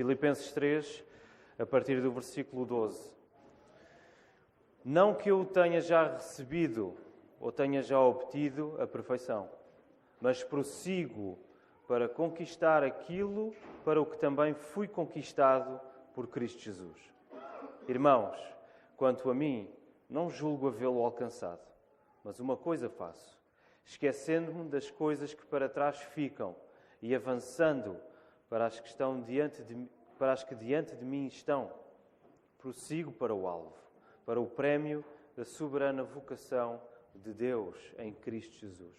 Filipenses 3, a partir do versículo 12. Não que eu tenha já recebido ou tenha já obtido a perfeição, mas prossigo para conquistar aquilo para o que também fui conquistado por Cristo Jesus. Irmãos, quanto a mim, não julgo havê-lo alcançado, mas uma coisa faço, esquecendo-me das coisas que para trás ficam e avançando para as que estão diante de, para as que diante de mim estão, prossigo para o alvo, para o prémio da soberana vocação de Deus em Cristo Jesus.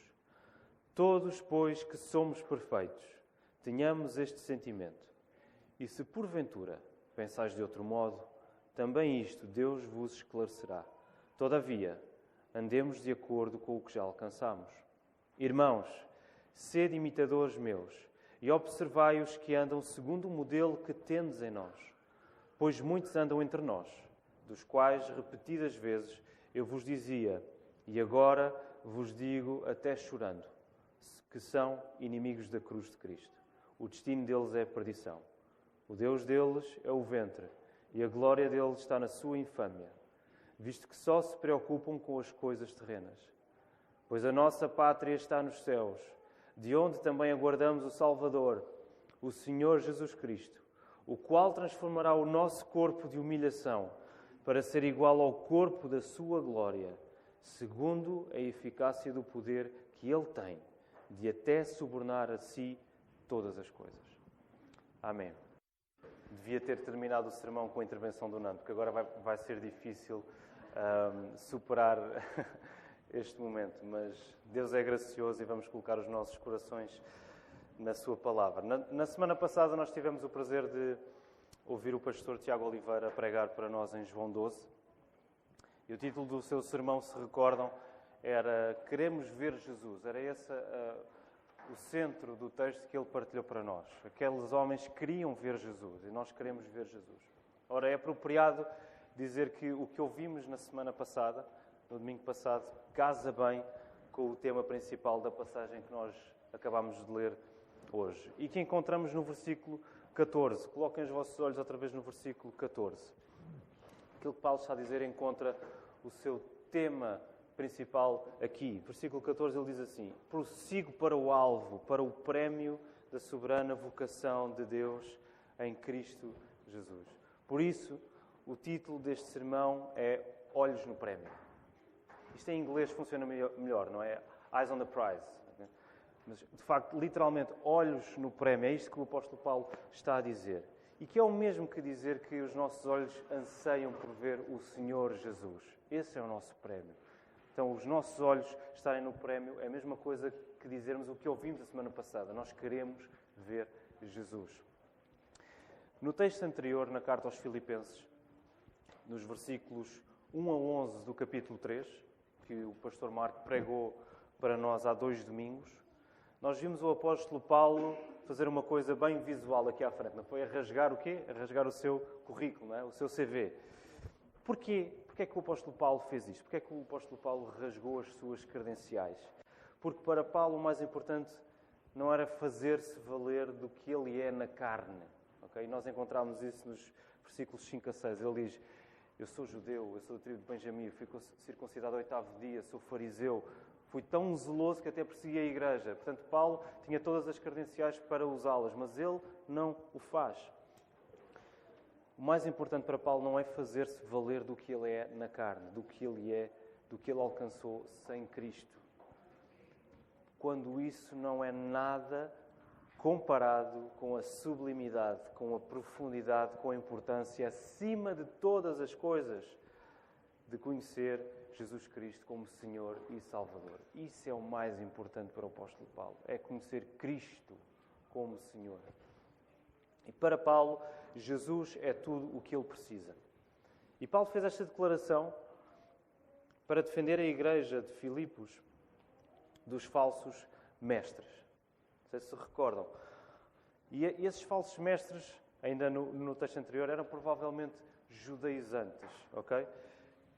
Todos, pois, que somos perfeitos, tenhamos este sentimento. E se porventura pensais de outro modo, também isto Deus vos esclarecerá. Todavia, andemos de acordo com o que já alcançamos. Irmãos, sede imitadores meus e observai os que andam segundo o modelo que tendes em nós. Pois muitos andam entre nós, dos quais repetidas vezes eu vos dizia, e agora vos digo até chorando, que são inimigos da cruz de Cristo. O destino deles é a perdição. O Deus deles é o ventre, e a glória deles está na sua infâmia, visto que só se preocupam com as coisas terrenas. Pois a nossa pátria está nos céus, de onde também aguardamos o Salvador, o Senhor Jesus Cristo, o qual transformará o nosso corpo de humilhação para ser igual ao corpo da sua glória segundo a eficácia do poder que Ele tem de até subornar a si todas as coisas. Amém. Devia ter terminado o sermão com a intervenção do Nando, porque agora vai, vai ser difícil um, superar este momento, mas Deus é gracioso e vamos colocar os nossos corações na Sua palavra. Na, na semana passada, nós tivemos o prazer de ouvir o pastor Tiago Oliveira pregar para nós em João 12. E o título do seu sermão, se recordam, era Queremos ver Jesus. Era esse uh, o centro do texto que ele partilhou para nós. Aqueles homens queriam ver Jesus e nós queremos ver Jesus. Ora, é apropriado dizer que o que ouvimos na semana passada, no domingo passado, casa bem com o tema principal da passagem que nós acabamos de ler hoje. E que encontramos no versículo 14. Coloquem os vossos olhos outra vez no versículo 14. Aquilo que Paulo está a dizer encontra o seu tema principal aqui. Versículo 14 ele diz assim: Prossigo para o alvo, para o prémio da soberana vocação de Deus em Cristo Jesus. Por isso, o título deste sermão é Olhos no Prémio. Isto em inglês funciona melhor, não é? Eyes on the prize. Mas, de facto, literalmente, olhos no prémio. É isto que o apóstolo Paulo está a dizer. E que é o mesmo que dizer que os nossos olhos anseiam por ver o Senhor Jesus. Esse é o nosso prémio. Então, os nossos olhos estarem no prémio é a mesma coisa que dizermos o que ouvimos a semana passada. Nós queremos ver Jesus. No texto anterior, na carta aos Filipenses, nos versículos 1 a 11 do capítulo 3, que o pastor Marco pregou para nós há dois domingos, nós vimos o apóstolo Paulo fazer uma coisa bem visual aqui à frente. Não foi a rasgar o quê? A rasgar o seu currículo, é? o seu CV. Porquê? Porquê é que o apóstolo Paulo fez isto? Porquê é que o apóstolo Paulo rasgou as suas credenciais? Porque para Paulo o mais importante não era fazer-se valer do que ele é na carne. Okay? Nós encontramos isso nos versículos 5 a 6. Ele diz, eu sou judeu, eu sou da tribo de Benjamim, fui circuncidado ao oitavo dia, sou fariseu, fui tão zeloso que até persegui a igreja. Portanto, Paulo tinha todas as credenciais para usá-las, mas ele não o faz. O mais importante para Paulo não é fazer-se valer do que ele é na carne, do que ele é, do que ele alcançou sem Cristo. Quando isso não é nada comparado com a sublimidade, com a profundidade, com a importância acima de todas as coisas de conhecer Jesus Cristo como Senhor e Salvador. Isso é o mais importante para o apóstolo Paulo, é conhecer Cristo como Senhor. E para Paulo, Jesus é tudo o que ele precisa. E Paulo fez esta declaração para defender a igreja de Filipos dos falsos mestres. Sei se se recordam. E esses falsos mestres, ainda no, no texto anterior, eram provavelmente judaizantes, ok?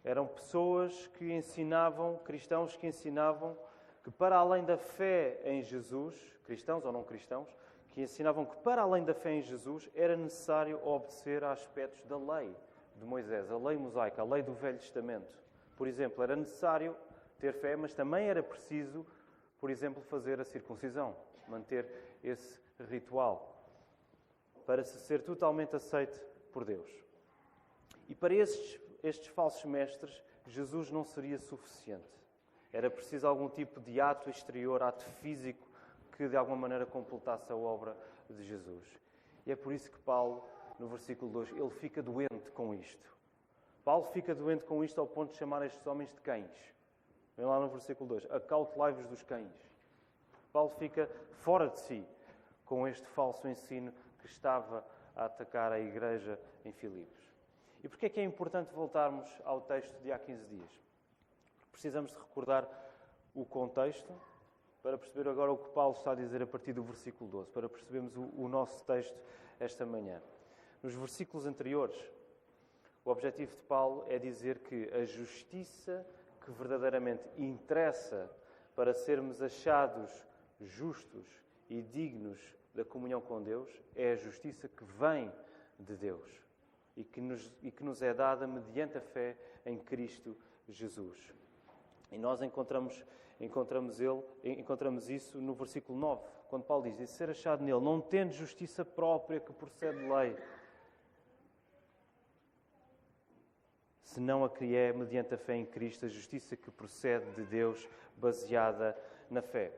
Eram pessoas que ensinavam, cristãos que ensinavam que para além da fé em Jesus, cristãos ou não cristãos, que ensinavam que, para além da fé em Jesus, era necessário obedecer a aspectos da lei de Moisés, a lei mosaica, a lei do Velho Testamento. Por exemplo, era necessário ter fé, mas também era preciso, por exemplo, fazer a circuncisão, manter esse ritual, para se ser totalmente aceite por Deus. E para estes, estes falsos mestres, Jesus não seria suficiente. Era preciso algum tipo de ato exterior, ato físico, que de alguma maneira completasse a obra de Jesus. E é por isso que Paulo, no versículo 2, ele fica doente com isto. Paulo fica doente com isto ao ponto de chamar estes homens de cães. Vem lá no versículo 2: Acautelai-vos dos cães. Paulo fica fora de si com este falso ensino que estava a atacar a igreja em Filipos. E porquê é que é importante voltarmos ao texto de há 15 dias? Precisamos de recordar o contexto para perceber agora o que Paulo está a dizer a partir do versículo 12, para percebermos o, o nosso texto esta manhã. Nos versículos anteriores, o objetivo de Paulo é dizer que a justiça que verdadeiramente interessa para sermos achados justos e dignos da comunhão com Deus é a justiça que vem de Deus e que nos, e que nos é dada mediante a fé em Cristo Jesus. E nós encontramos, encontramos, ele, encontramos isso no versículo 9, quando Paulo diz: E ser achado nele, não tendo justiça própria que procede de lei, senão a que mediante a fé em Cristo, a justiça que procede de Deus, baseada na fé.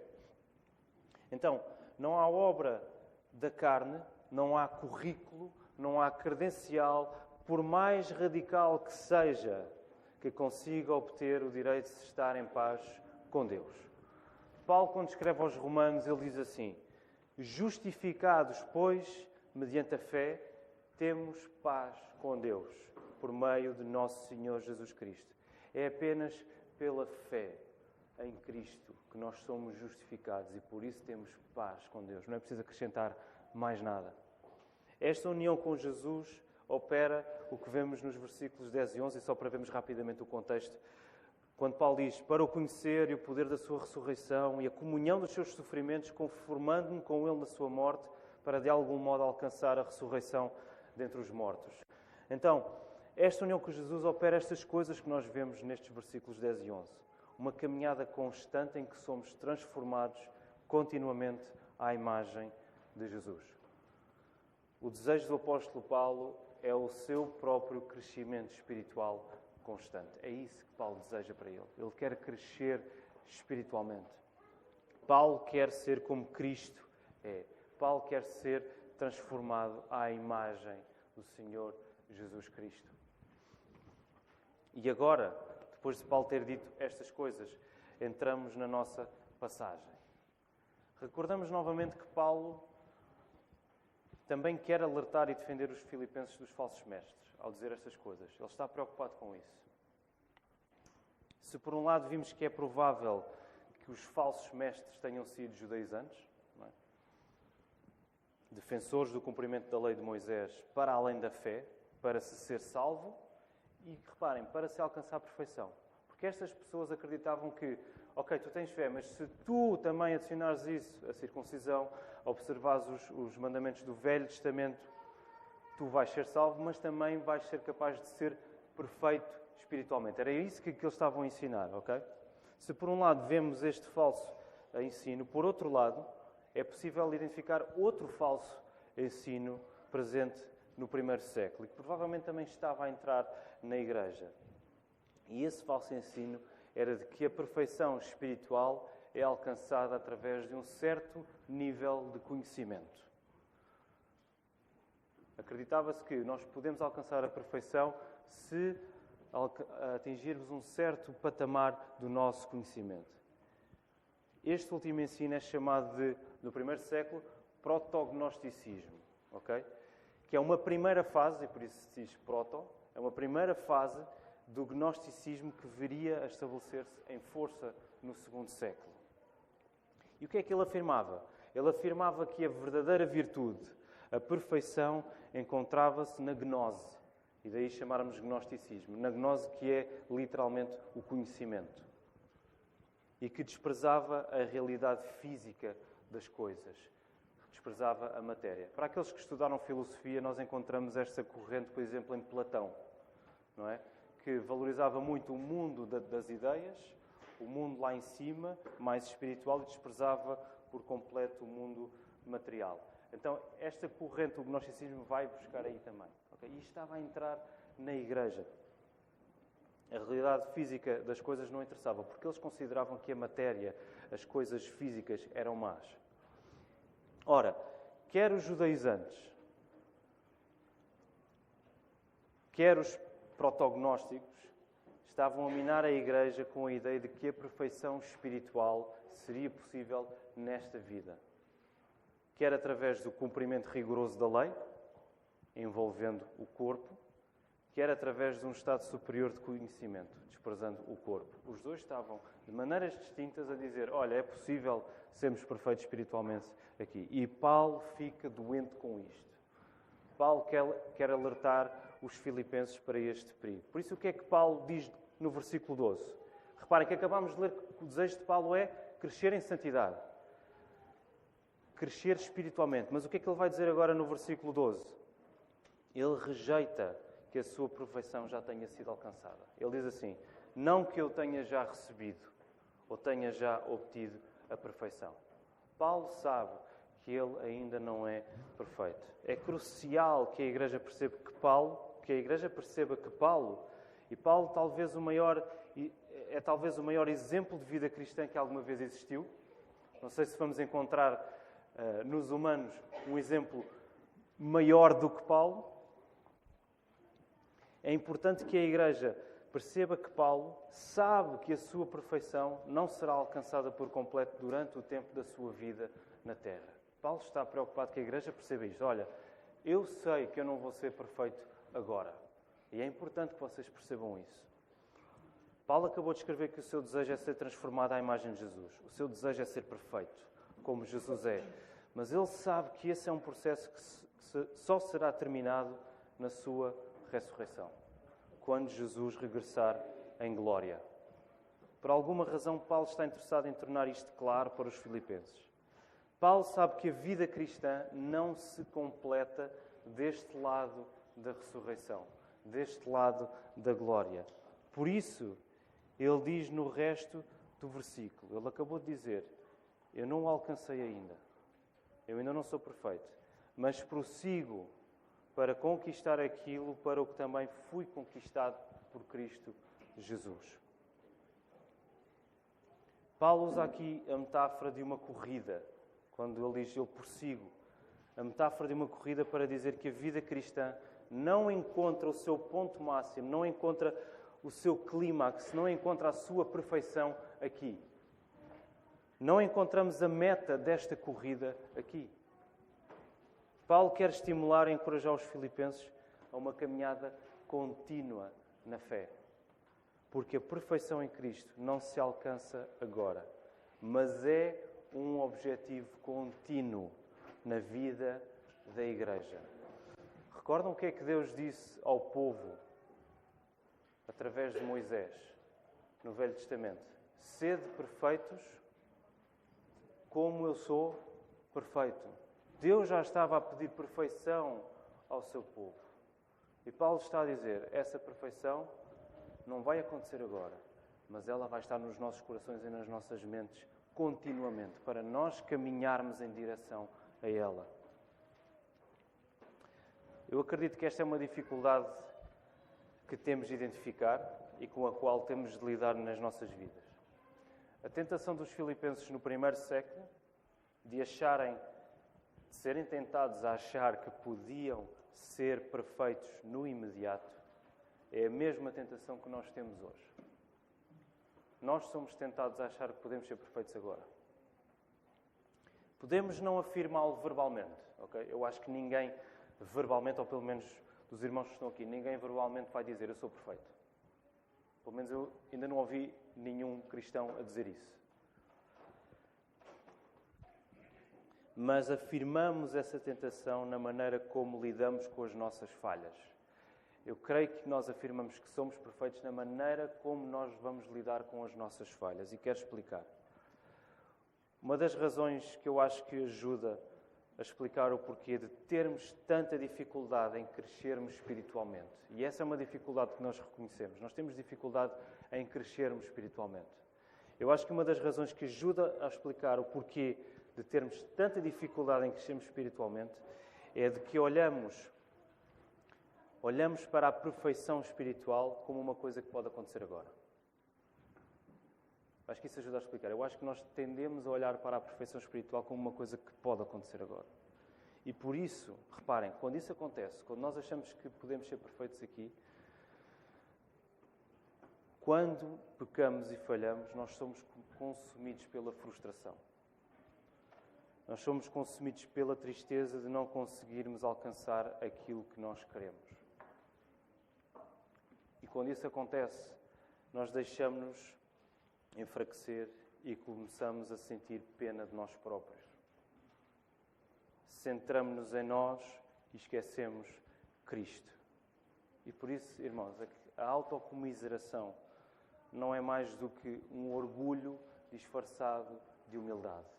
Então, não há obra da carne, não há currículo, não há credencial, por mais radical que seja, que consiga obter o direito de estar em paz com Deus. Paulo, quando escreve aos Romanos, ele diz assim: Justificados, pois, mediante a fé, temos paz com Deus por meio de nosso Senhor Jesus Cristo. É apenas pela fé em Cristo que nós somos justificados e por isso temos paz com Deus. Não é preciso acrescentar mais nada. Esta união com Jesus opera o que vemos nos versículos 10 e 11, e só para vermos rapidamente o contexto. Quando Paulo diz: Para o conhecer e o poder da sua ressurreição e a comunhão dos seus sofrimentos, conformando-me com ele na sua morte, para de algum modo alcançar a ressurreição dentre os mortos. Então, esta união com Jesus opera estas coisas que nós vemos nestes versículos 10 e 11. Uma caminhada constante em que somos transformados continuamente à imagem de Jesus. O desejo do apóstolo Paulo é o seu próprio crescimento espiritual constante. É isso que Paulo deseja para ele. Ele quer crescer espiritualmente. Paulo quer ser como Cristo é. Paulo quer ser transformado à imagem do Senhor Jesus Cristo. E agora, depois de Paulo ter dito estas coisas, entramos na nossa passagem. Recordamos novamente que Paulo também quer alertar e defender os filipenses dos falsos mestres ao dizer estas coisas. Ele está preocupado com isso. Se por um lado vimos que é provável que os falsos mestres tenham sido judaizantes, é? defensores do cumprimento da lei de Moisés para além da fé, para se ser salvo, e reparem, para se alcançar a perfeição. Porque estas pessoas acreditavam que, ok, tu tens fé, mas se tu também adicionares isso, a circuncisão, observares os, os mandamentos do Velho Testamento, tu vais ser salvo, mas também vais ser capaz de ser perfeito espiritualmente. Era isso que, que eles estavam a ensinar, ok? Se por um lado vemos este falso ensino, por outro lado, é possível identificar outro falso ensino presente no primeiro século e que provavelmente também estava a entrar na igreja. E esse falso ensino era de que a perfeição espiritual é alcançada através de um certo nível de conhecimento. Acreditava-se que nós podemos alcançar a perfeição se atingirmos um certo patamar do nosso conhecimento. Este último ensino é chamado de, no primeiro século, protognosticismo, ok? Que é uma primeira fase, e por isso se diz proto, é uma primeira fase do gnosticismo que viria a estabelecer-se em força no segundo século. E o que é que ele afirmava? Ele afirmava que a verdadeira virtude, a perfeição, encontrava-se na gnose. E daí chamarmos gnosticismo. Na gnose, que é literalmente o conhecimento. E que desprezava a realidade física das coisas. Desprezava a matéria. Para aqueles que estudaram filosofia, nós encontramos esta corrente, por exemplo, em Platão, não é? Que valorizava muito o mundo das ideias, o mundo lá em cima, mais espiritual, e desprezava por completo o mundo material. Então, esta corrente, o gnosticismo, vai buscar aí também. Okay? E estava a entrar na igreja. A realidade física das coisas não interessava, porque eles consideravam que a matéria, as coisas físicas, eram más. Ora, quer os judaizantes, quer os protognósticos, estavam a minar a igreja com a ideia de que a perfeição espiritual seria possível nesta vida. Quer através do cumprimento rigoroso da lei, envolvendo o corpo, quer através de um estado superior de conhecimento, desprezando o corpo. Os dois estavam, de maneiras distintas, a dizer: olha, é possível sermos perfeitos espiritualmente aqui. E Paulo fica doente com isto. Paulo quer, quer alertar os filipenses para este perigo. Por isso, o que é que Paulo diz no versículo 12? Reparem que acabamos de ler que o desejo de Paulo é crescer em santidade. Crescer espiritualmente. Mas o que é que ele vai dizer agora no versículo 12? Ele rejeita que a sua perfeição já tenha sido alcançada. Ele diz assim: Não que eu tenha já recebido ou tenha já obtido a perfeição. Paulo sabe que ele ainda não é perfeito. É crucial que a igreja perceba que Paulo, que a igreja perceba que Paulo, e Paulo talvez o maior é talvez o maior exemplo de vida cristã que alguma vez existiu. Não sei se vamos encontrar uh, nos humanos um exemplo maior do que Paulo, é importante que a Igreja perceba que Paulo sabe que a sua perfeição não será alcançada por completo durante o tempo da sua vida na Terra. Paulo está preocupado que a Igreja perceba isto. Olha, eu sei que eu não vou ser perfeito agora. E é importante que vocês percebam isso. Paulo acabou de escrever que o seu desejo é ser transformado à imagem de Jesus. O seu desejo é ser perfeito, como Jesus é. Mas ele sabe que esse é um processo que só será terminado na sua ressurreição, quando Jesus regressar em glória. Por alguma razão, Paulo está interessado em tornar isto claro para os filipenses. Paulo sabe que a vida cristã não se completa deste lado da ressurreição, deste lado da glória. Por isso, ele diz no resto do versículo, ele acabou de dizer: Eu não o alcancei ainda, eu ainda não sou perfeito, mas prossigo para conquistar aquilo para o que também fui conquistado por Cristo Jesus. Paulo usa aqui a metáfora de uma corrida, quando ele diz eu prossigo. A metáfora de uma corrida para dizer que a vida cristã não encontra o seu ponto máximo, não encontra o seu clímax, não encontra a sua perfeição aqui. Não encontramos a meta desta corrida aqui. Paulo quer estimular e encorajar os filipenses a uma caminhada contínua na fé. Porque a perfeição em Cristo não se alcança agora, mas é um objetivo contínuo na vida da Igreja. Recordam o que é que Deus disse ao povo através de Moisés no Velho Testamento? Sede perfeitos como eu sou perfeito. Deus já estava a pedir perfeição ao seu povo. E Paulo está a dizer: essa perfeição não vai acontecer agora, mas ela vai estar nos nossos corações e nas nossas mentes continuamente, para nós caminharmos em direção a ela. Eu acredito que esta é uma dificuldade que temos de identificar e com a qual temos de lidar nas nossas vidas. A tentação dos filipenses no primeiro século de acharem serem tentados a achar que podiam ser perfeitos no imediato, é a mesma tentação que nós temos hoje. Nós somos tentados a achar que podemos ser perfeitos agora. Podemos não afirmá-lo verbalmente, ok? Eu acho que ninguém verbalmente, ou pelo menos dos irmãos que estão aqui, ninguém verbalmente vai dizer eu sou perfeito. Pelo menos eu ainda não ouvi nenhum cristão a dizer isso. Mas afirmamos essa tentação na maneira como lidamos com as nossas falhas. Eu creio que nós afirmamos que somos perfeitos na maneira como nós vamos lidar com as nossas falhas e quero explicar. Uma das razões que eu acho que ajuda a explicar o porquê de termos tanta dificuldade em crescermos espiritualmente. E essa é uma dificuldade que nós reconhecemos. Nós temos dificuldade em crescermos espiritualmente. Eu acho que uma das razões que ajuda a explicar o porquê de termos tanta dificuldade em crescermos espiritualmente é de que olhamos olhamos para a perfeição espiritual como uma coisa que pode acontecer agora. Acho que isso ajuda a explicar. Eu acho que nós tendemos a olhar para a perfeição espiritual como uma coisa que pode acontecer agora. E por isso, reparem, quando isso acontece, quando nós achamos que podemos ser perfeitos aqui, quando pecamos e falhamos, nós somos consumidos pela frustração. Nós somos consumidos pela tristeza de não conseguirmos alcançar aquilo que nós queremos. E quando isso acontece, nós deixamos-nos enfraquecer e começamos a sentir pena de nós próprios. Centramos-nos em nós e esquecemos Cristo. E por isso, irmãos, a autocomiseração não é mais do que um orgulho disfarçado de humildade.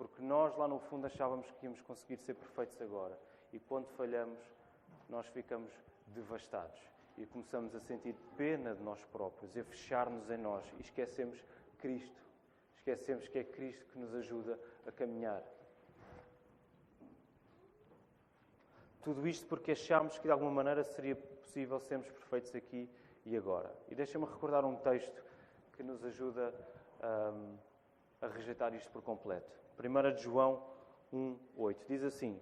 Porque nós lá no fundo achávamos que íamos conseguir ser perfeitos agora. E quando falhamos, nós ficamos devastados e começamos a sentir pena de nós próprios, a fechar-nos em nós e esquecemos Cristo. Esquecemos que é Cristo que nos ajuda a caminhar. Tudo isto porque achámos que de alguma maneira seria possível sermos perfeitos aqui e agora. E deixa-me recordar um texto que nos ajuda um, a rejeitar isto por completo. 1 de João 1, 8. Diz assim,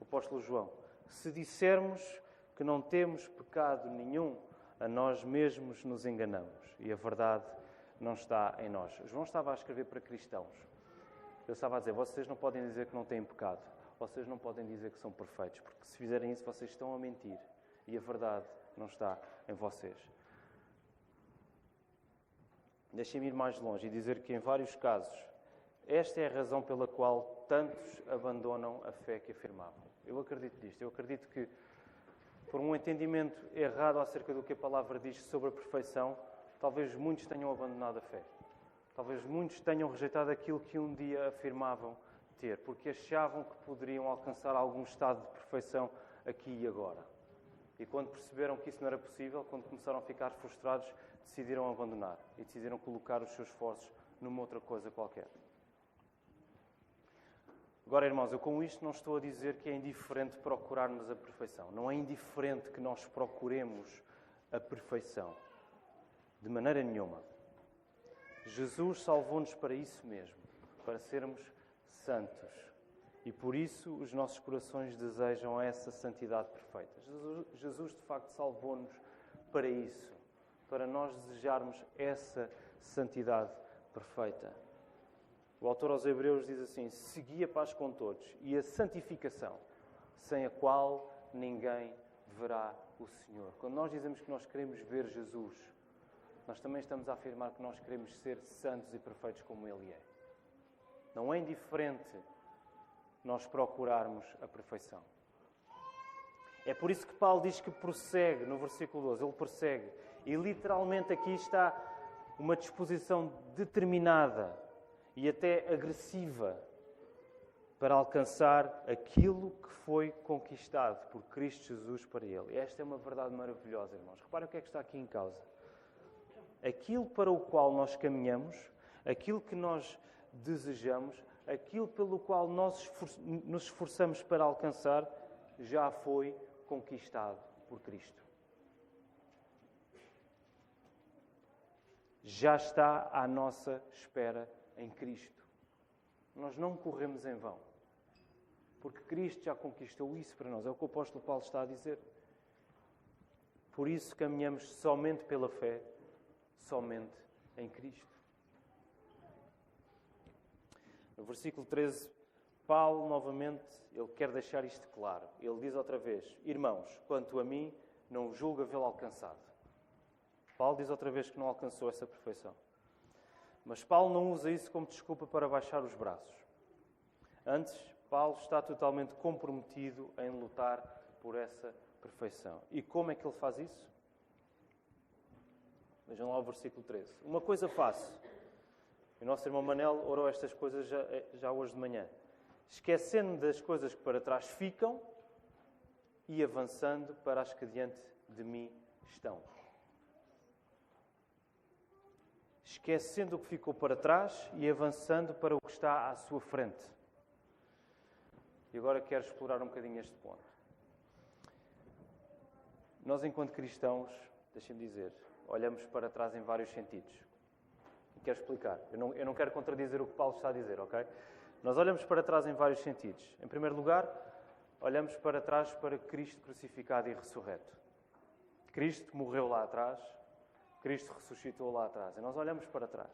o apóstolo João: Se dissermos que não temos pecado nenhum, a nós mesmos nos enganamos e a verdade não está em nós. João estava a escrever para cristãos. Ele estava a dizer: vocês não podem dizer que não têm pecado, vocês não podem dizer que são perfeitos, porque se fizerem isso, vocês estão a mentir e a verdade não está em vocês. Deixem-me ir mais longe e dizer que, em vários casos, esta é a razão pela qual tantos abandonam a fé que afirmavam. Eu acredito nisto. Eu acredito que por um entendimento errado acerca do que a palavra diz sobre a perfeição, talvez muitos tenham abandonado a fé. Talvez muitos tenham rejeitado aquilo que um dia afirmavam ter, porque achavam que poderiam alcançar algum estado de perfeição aqui e agora. E quando perceberam que isso não era possível, quando começaram a ficar frustrados, decidiram abandonar e decidiram colocar os seus esforços numa outra coisa qualquer. Agora, irmãos, eu com isto não estou a dizer que é indiferente procurarmos a perfeição. Não é indiferente que nós procuremos a perfeição. De maneira nenhuma. Jesus salvou-nos para isso mesmo, para sermos santos. E por isso os nossos corações desejam essa santidade perfeita. Jesus, Jesus de facto, salvou-nos para isso, para nós desejarmos essa santidade perfeita. O autor aos Hebreus diz assim: Segui a paz com todos e a santificação, sem a qual ninguém verá o Senhor. Quando nós dizemos que nós queremos ver Jesus, nós também estamos a afirmar que nós queremos ser santos e perfeitos como Ele é. Não é indiferente nós procurarmos a perfeição. É por isso que Paulo diz que prossegue, no versículo 12, ele prossegue. E literalmente aqui está uma disposição determinada e até agressiva para alcançar aquilo que foi conquistado por Cristo Jesus para ele. Esta é uma verdade maravilhosa, irmãos. Reparem o que é que está aqui em causa. Aquilo para o qual nós caminhamos, aquilo que nós desejamos, aquilo pelo qual nós nos esforçamos para alcançar, já foi conquistado por Cristo. Já está à nossa espera em Cristo. Nós não corremos em vão. Porque Cristo já conquistou isso para nós. É o que o apóstolo Paulo está a dizer. Por isso caminhamos somente pela fé, somente em Cristo. No versículo 13, Paulo, novamente, ele quer deixar isto claro. Ele diz outra vez: Irmãos, quanto a mim, não julgo havê-lo alcançado. Paulo diz outra vez que não alcançou essa perfeição. Mas Paulo não usa isso como desculpa para baixar os braços. Antes, Paulo está totalmente comprometido em lutar por essa perfeição. E como é que ele faz isso? Vejam lá o versículo 13. Uma coisa faço. O nosso irmão Manel orou estas coisas já, já hoje de manhã. esquecendo das coisas que para trás ficam e avançando para as que diante de mim estão. Esquecendo o que ficou para trás e avançando para o que está à sua frente. E agora quero explorar um bocadinho este ponto. Nós, enquanto cristãos, deixem-me dizer, olhamos para trás em vários sentidos. E quero explicar. Eu não, eu não quero contradizer o que Paulo está a dizer, ok? Nós olhamos para trás em vários sentidos. Em primeiro lugar, olhamos para trás para Cristo crucificado e ressurreto. Cristo morreu lá atrás, Cristo ressuscitou lá atrás. E nós olhamos para trás.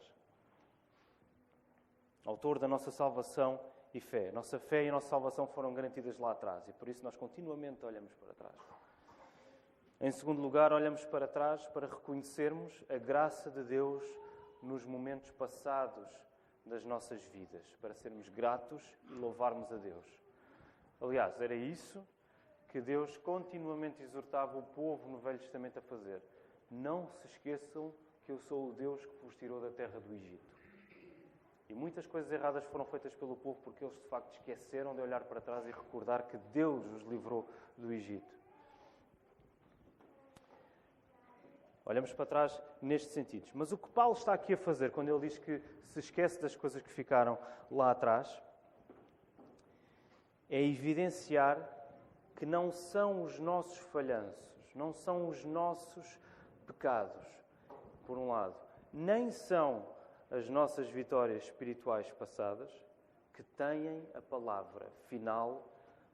Autor da nossa salvação e fé. Nossa fé e a nossa salvação foram garantidas lá atrás e por isso nós continuamente olhamos para trás. Em segundo lugar, olhamos para trás para reconhecermos a graça de Deus nos momentos passados das nossas vidas, para sermos gratos e louvarmos a Deus. Aliás, era isso que Deus continuamente exortava o povo no Velho Testamento a fazer. Não se esqueçam que eu sou o Deus que vos tirou da terra do Egito. E muitas coisas erradas foram feitas pelo povo porque eles de facto esqueceram de olhar para trás e recordar que Deus os livrou do Egito. Olhamos para trás nestes sentidos. Mas o que Paulo está aqui a fazer quando ele diz que se esquece das coisas que ficaram lá atrás é evidenciar que não são os nossos falhanços, não são os nossos pecados, por um lado, nem são as nossas vitórias espirituais passadas que têm a palavra final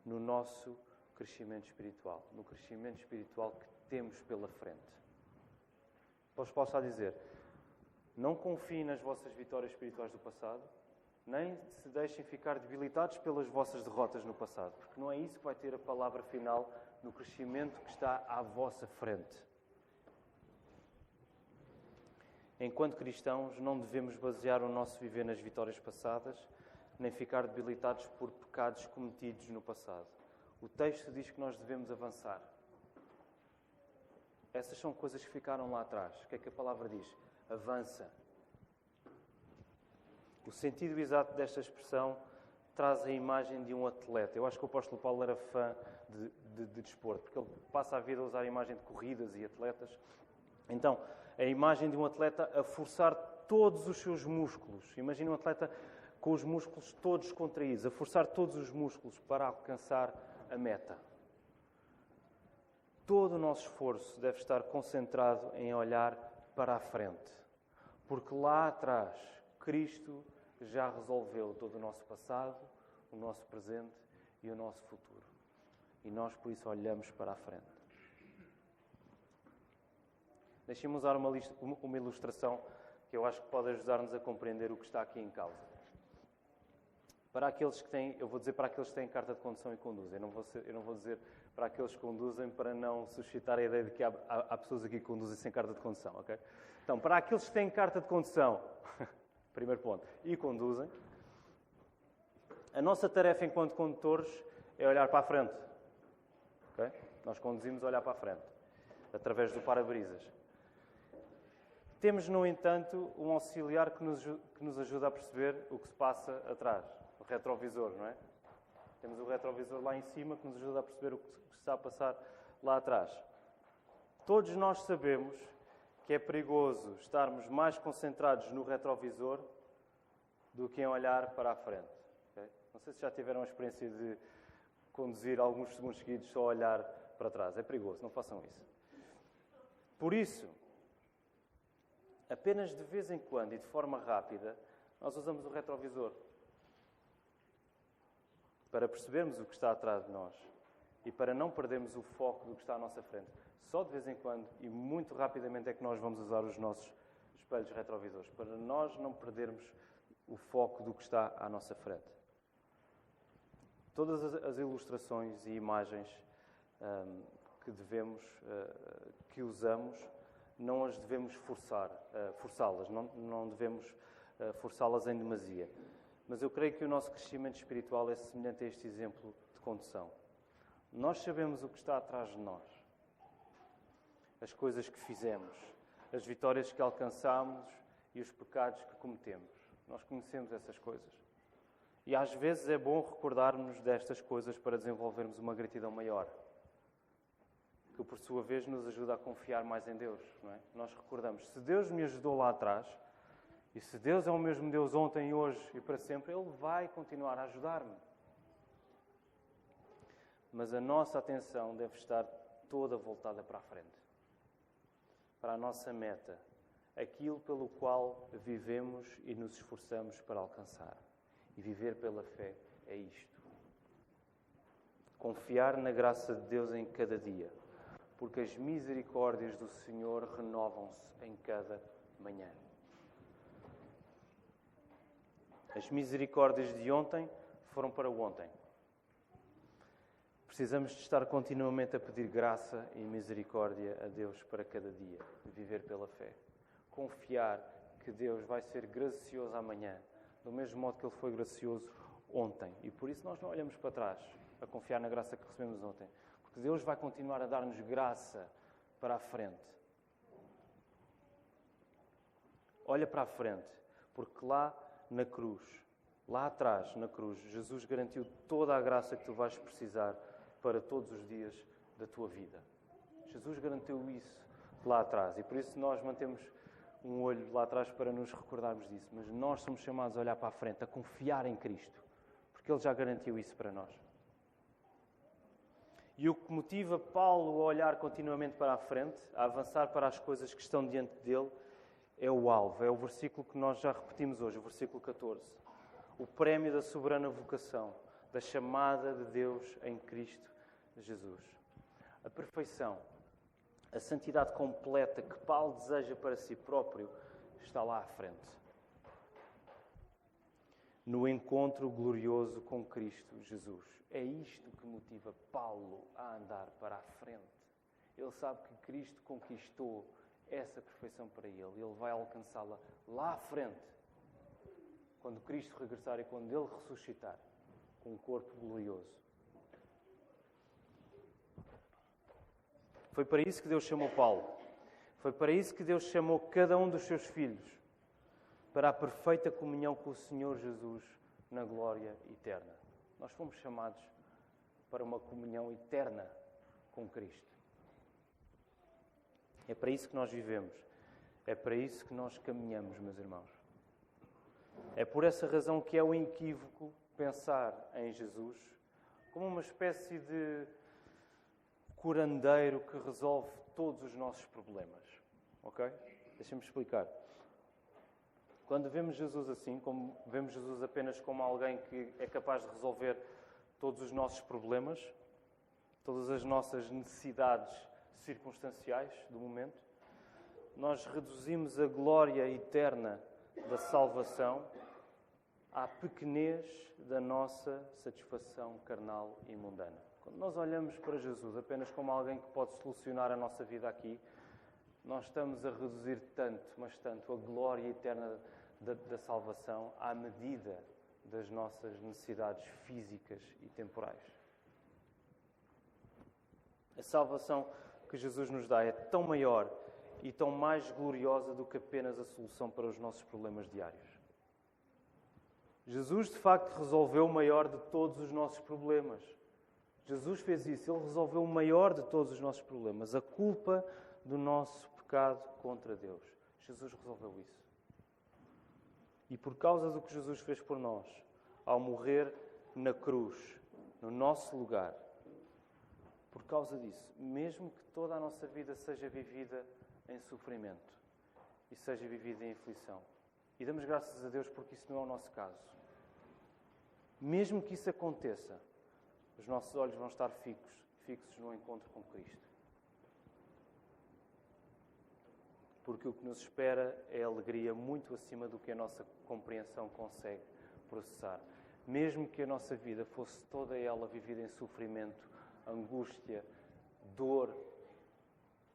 no nosso crescimento espiritual, no crescimento espiritual que temos pela frente. Paulo está a dizer: não confiem nas vossas vitórias espirituais do passado, nem se deixem ficar debilitados pelas vossas derrotas no passado, porque não é isso que vai ter a palavra final no crescimento que está à vossa frente. Enquanto cristãos, não devemos basear o nosso viver nas vitórias passadas, nem ficar debilitados por pecados cometidos no passado. O texto diz que nós devemos avançar. Essas são coisas que ficaram lá atrás. O que é que a palavra diz? Avança. O sentido exato desta expressão traz a imagem de um atleta. Eu acho que o apóstolo Paulo era fã de, de, de desporto, porque ele passa a vida a usar a imagem de corridas e atletas. Então, a imagem de um atleta a forçar todos os seus músculos. Imagina um atleta com os músculos todos contraídos, a forçar todos os músculos para alcançar a meta todo o nosso esforço deve estar concentrado em olhar para a frente. Porque lá atrás, Cristo já resolveu todo o nosso passado, o nosso presente e o nosso futuro. E nós, por isso, olhamos para a frente. Deixem-me usar uma, uma ilustração que eu acho que pode ajudar-nos a compreender o que está aqui em causa. Para aqueles que têm, eu vou dizer para aqueles que têm carta de condução e conduzem, eu não vou, ser, eu não vou dizer para aqueles que conduzem, para não suscitar a ideia de que há, há, há, pessoas aqui que conduzem sem carta de condução, ok? Então, para aqueles que têm carta de condução, primeiro ponto, e conduzem, a nossa tarefa enquanto condutores é olhar para a frente, ok? Nós conduzimos olhar para a frente, através do para-brisas. Temos, no entanto, um auxiliar que nos, que nos ajuda a perceber o que se passa atrás, o retrovisor, não é? Temos o retrovisor lá em cima que nos ajuda a perceber o que está a passar lá atrás. Todos nós sabemos que é perigoso estarmos mais concentrados no retrovisor do que em olhar para a frente. Okay? Não sei se já tiveram a experiência de conduzir alguns segundos seguidos só a olhar para trás. É perigoso, não façam isso. Por isso, apenas de vez em quando e de forma rápida, nós usamos o retrovisor para percebermos o que está atrás de nós e para não perdermos o foco do que está à nossa frente. Só de vez em quando e muito rapidamente é que nós vamos usar os nossos espelhos retrovisores, para nós não perdermos o foco do que está à nossa frente. Todas as ilustrações e imagens um, que devemos, uh, que usamos, não as devemos forçar, uh, forçá-las, não, devemos uh, forçá-las em demasia. Mas eu creio que o nosso crescimento espiritual é semelhante a este exemplo de condução. Nós sabemos o que está atrás de nós, as coisas que fizemos, as vitórias que alcançamos e os pecados que cometemos. Nós conhecemos essas coisas. E às vezes é bom recordarmos destas coisas para desenvolvermos uma gratidão maior. Que por sua vez nos ajuda a confiar mais em Deus. É? Nós recordamos, se Deus me ajudou lá atrás, e se Deus é o mesmo Deus ontem, hoje e para sempre, Ele vai continuar a ajudar-me. Mas a nossa atenção deve estar toda voltada para a frente para a nossa meta, aquilo pelo qual vivemos e nos esforçamos para alcançar. E viver pela fé é isto. Confiar na graça de Deus em cada dia, porque as misericórdias do Senhor renovam-se em cada manhã. As misericórdias de ontem foram para ontem. Precisamos de estar continuamente a pedir graça e misericórdia a Deus para cada dia, viver pela fé. Confiar que Deus vai ser gracioso amanhã, do mesmo modo que Ele foi gracioso ontem. E por isso nós não olhamos para trás a confiar na graça que recebemos ontem. Porque Deus vai continuar a dar-nos graça para a frente. Olha para a frente, porque lá na cruz, lá atrás na cruz, Jesus garantiu toda a graça que tu vais precisar para todos os dias da tua vida. Jesus garantiu isso lá atrás e por isso nós mantemos um olho lá atrás para nos recordarmos disso. Mas nós somos chamados a olhar para a frente, a confiar em Cristo, porque Ele já garantiu isso para nós. E o que motiva Paulo a olhar continuamente para a frente, a avançar para as coisas que estão diante dele, é o alvo. É o versículo que nós já repetimos hoje, o versículo 14. O prémio da soberana vocação, da chamada de Deus em Cristo Jesus. A perfeição, a santidade completa que Paulo deseja para si próprio, está lá à frente. No encontro glorioso com Cristo Jesus. É isto que motiva Paulo a andar para a frente. Ele sabe que Cristo conquistou essa perfeição para ele. Ele vai alcançá-la lá à frente. Quando Cristo regressar e quando ele ressuscitar com um corpo glorioso. Foi para isso que Deus chamou Paulo. Foi para isso que Deus chamou cada um dos seus filhos para a perfeita comunhão com o Senhor Jesus na glória eterna. Nós fomos chamados para uma comunhão eterna com Cristo. É para isso que nós vivemos. É para isso que nós caminhamos, meus irmãos. É por essa razão que é o equívoco pensar em Jesus como uma espécie de curandeiro que resolve todos os nossos problemas. Ok? Deixa-me explicar. Quando vemos Jesus assim, como vemos Jesus apenas como alguém que é capaz de resolver todos os nossos problemas, todas as nossas necessidades circunstanciais do momento, nós reduzimos a glória eterna da salvação à pequenez da nossa satisfação carnal e mundana. Quando nós olhamos para Jesus apenas como alguém que pode solucionar a nossa vida aqui, nós estamos a reduzir tanto, mas tanto, a glória eterna da, da salvação à medida das nossas necessidades físicas e temporais. A salvação que Jesus nos dá é tão maior e tão mais gloriosa do que apenas a solução para os nossos problemas diários. Jesus, de facto, resolveu o maior de todos os nossos problemas. Jesus fez isso, ele resolveu o maior de todos os nossos problemas, a culpa do nosso pecado contra Deus. Jesus resolveu isso. E por causa do que Jesus fez por nós, ao morrer na cruz, no nosso lugar, por causa disso, mesmo que toda a nossa vida seja vivida em sofrimento e seja vivida em aflição, e damos graças a Deus porque isso não é o nosso caso. Mesmo que isso aconteça, os nossos olhos vão estar fixos, fixos no encontro com Cristo. Porque o que nos espera é alegria muito acima do que a nossa compreensão consegue processar. Mesmo que a nossa vida fosse toda ela vivida em sofrimento, angústia, dor,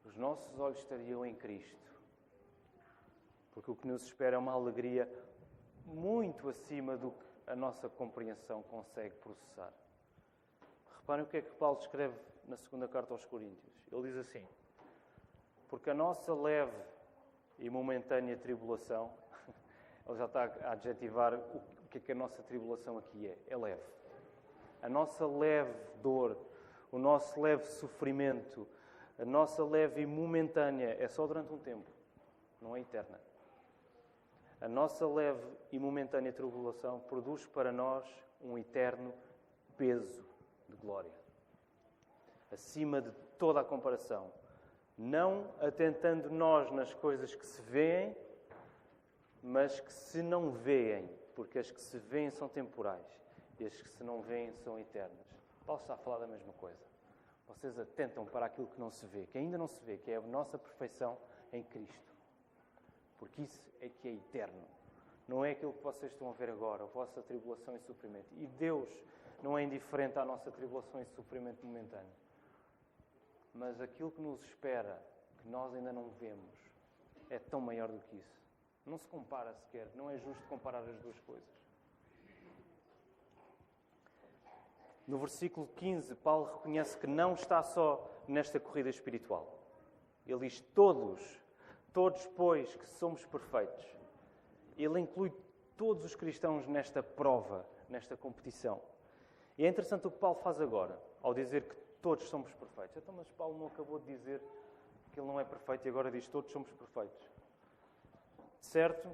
os nossos olhos estariam em Cristo. Porque o que nos espera é uma alegria muito acima do que a nossa compreensão consegue processar. Reparem o que é que Paulo escreve na segunda carta aos Coríntios. Ele diz assim: Porque a nossa leve e momentânea tribulação, ele já está a adjetivar o que é que a nossa tribulação aqui é? É leve. A nossa leve dor, o nosso leve sofrimento, a nossa leve e momentânea é só durante um tempo, não é eterna. A nossa leve e momentânea tribulação produz para nós um eterno peso de glória. Acima de toda a comparação. Não atentando nós nas coisas que se veem, mas que se não veem, porque as que se veem são temporais e as que se não veem são eternas. Paulo está a falar da mesma coisa. Vocês atentam para aquilo que não se vê, que ainda não se vê, que é a nossa perfeição em Cristo. Porque isso é que é eterno. Não é aquilo que vocês estão a ver agora, a vossa tribulação e sofrimento. E Deus não é indiferente à nossa tribulação e sofrimento momentâneo. Mas aquilo que nos espera, que nós ainda não vemos, é tão maior do que isso. Não se compara sequer, não é justo comparar as duas coisas. No versículo 15, Paulo reconhece que não está só nesta corrida espiritual. Ele diz: Todos, todos, pois, que somos perfeitos. Ele inclui todos os cristãos nesta prova, nesta competição. E é interessante o que Paulo faz agora, ao dizer que todos somos perfeitos. Então, mas Paulo não acabou de dizer que ele não é perfeito e agora diz todos somos perfeitos. Certo?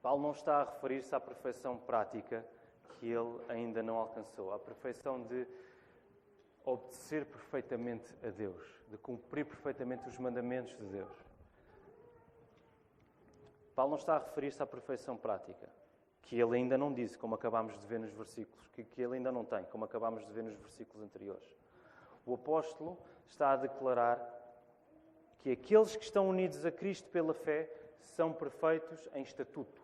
Paulo não está a referir-se à perfeição prática que ele ainda não alcançou, à perfeição de obedecer perfeitamente a Deus, de cumprir perfeitamente os mandamentos de Deus. Paulo não está a referir-se à perfeição prática, que ele ainda não disse, como acabámos de ver nos versículos, que, que ele ainda não tem, como acabámos de ver nos versículos anteriores. O apóstolo está a declarar que aqueles que estão unidos a Cristo pela fé são perfeitos em estatuto,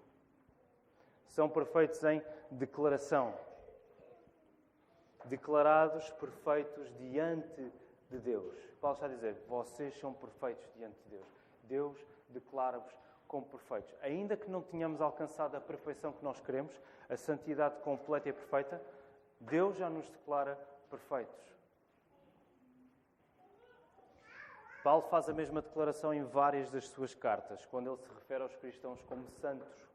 são perfeitos em declaração, declarados perfeitos diante de Deus. Paulo está a dizer: vocês são perfeitos diante de Deus. Deus declara-vos como perfeitos. Ainda que não tenhamos alcançado a perfeição que nós queremos, a santidade completa e perfeita, Deus já nos declara perfeitos. Paulo faz a mesma declaração em várias das suas cartas, quando ele se refere aos cristãos como santos.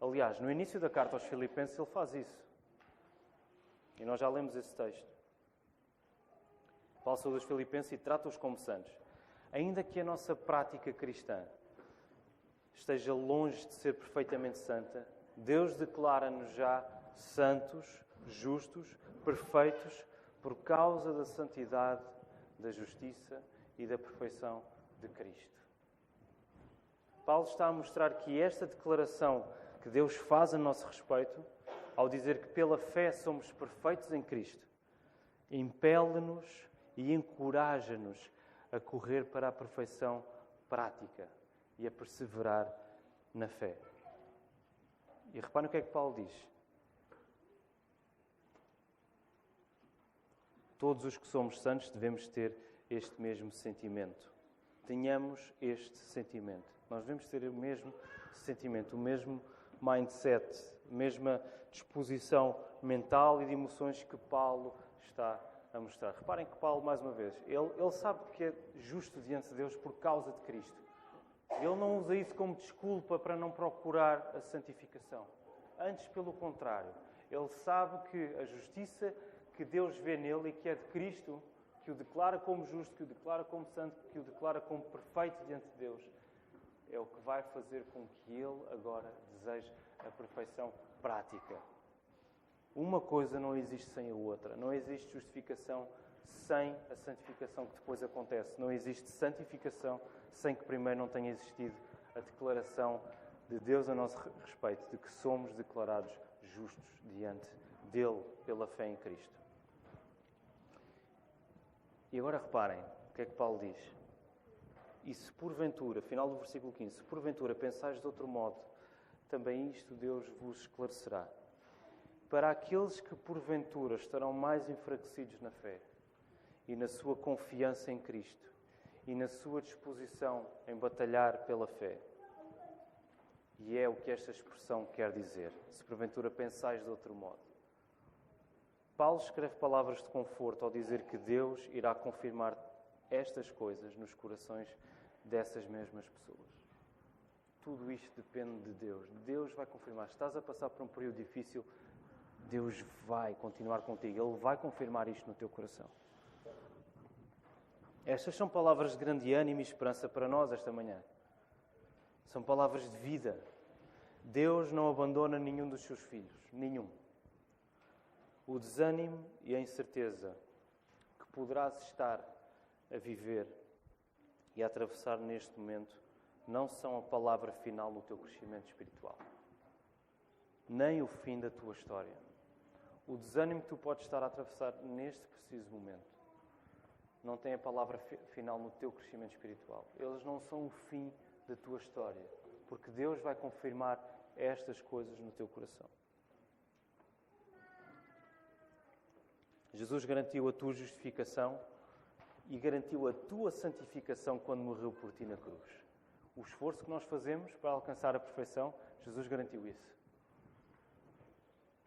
Aliás, no início da carta aos Filipenses, ele faz isso. E nós já lemos esse texto. Paulo saúda os Filipenses e trata-os como santos. Ainda que a nossa prática cristã esteja longe de ser perfeitamente santa, Deus declara-nos já santos, justos, perfeitos, por causa da santidade, da justiça e da perfeição de Cristo. Paulo está a mostrar que esta declaração que Deus faz a nosso respeito, ao dizer que pela fé somos perfeitos em Cristo, impele-nos e encoraja-nos a correr para a perfeição prática e a perseverar na fé. E reparem o que é que Paulo diz. Todos os que somos santos devemos ter este mesmo sentimento. Tenhamos este sentimento. Nós devemos ter o mesmo sentimento, o mesmo mindset, a mesma disposição mental e de emoções que Paulo está a mostrar. Reparem que Paulo, mais uma vez, ele, ele sabe que é justo diante de Deus por causa de Cristo. Ele não usa isso como desculpa para não procurar a santificação. Antes, pelo contrário, ele sabe que a justiça que Deus vê nele e que é de Cristo que o declara como justo, que o declara como santo, que o declara como perfeito diante de Deus, é o que vai fazer com que ele agora deseje a perfeição prática. Uma coisa não existe sem a outra. Não existe justificação sem a santificação que depois acontece. Não existe santificação sem que primeiro não tenha existido a declaração de Deus a nosso respeito, de que somos declarados justos diante dele pela fé em Cristo. E agora reparem o que é que Paulo diz. E se porventura, final do versículo 15, se porventura pensais de outro modo, também isto Deus vos esclarecerá. Para aqueles que porventura estarão mais enfraquecidos na fé e na sua confiança em Cristo e na sua disposição em batalhar pela fé. E é o que esta expressão quer dizer. Se porventura pensais de outro modo. Paulo escreve palavras de conforto ao dizer que Deus irá confirmar estas coisas nos corações dessas mesmas pessoas. tudo isto depende de Deus. Deus vai confirmar. Estás a passar por um período difícil, Deus vai continuar contigo. Ele vai confirmar isto no teu coração. Estas são palavras de grande ânimo e esperança para nós esta manhã. São palavras de vida. Deus não abandona nenhum dos seus filhos. Nenhum. O desânimo e a incerteza que poderás estar a viver e a atravessar neste momento não são a palavra final no teu crescimento espiritual, nem o fim da tua história. O desânimo que tu podes estar a atravessar neste preciso momento não tem a palavra final no teu crescimento espiritual. Eles não são o fim da tua história, porque Deus vai confirmar estas coisas no teu coração. Jesus garantiu a tua justificação e garantiu a tua santificação quando morreu por ti na cruz. O esforço que nós fazemos para alcançar a perfeição, Jesus garantiu isso.